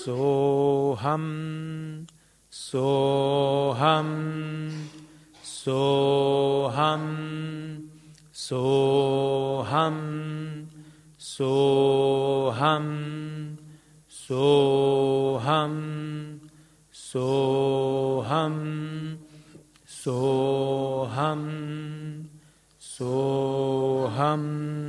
सोऽहं सोऽहं सोऽहं सोऽहं सोऽहं सोऽहं सोऽहं सोऽहं सोऽहम्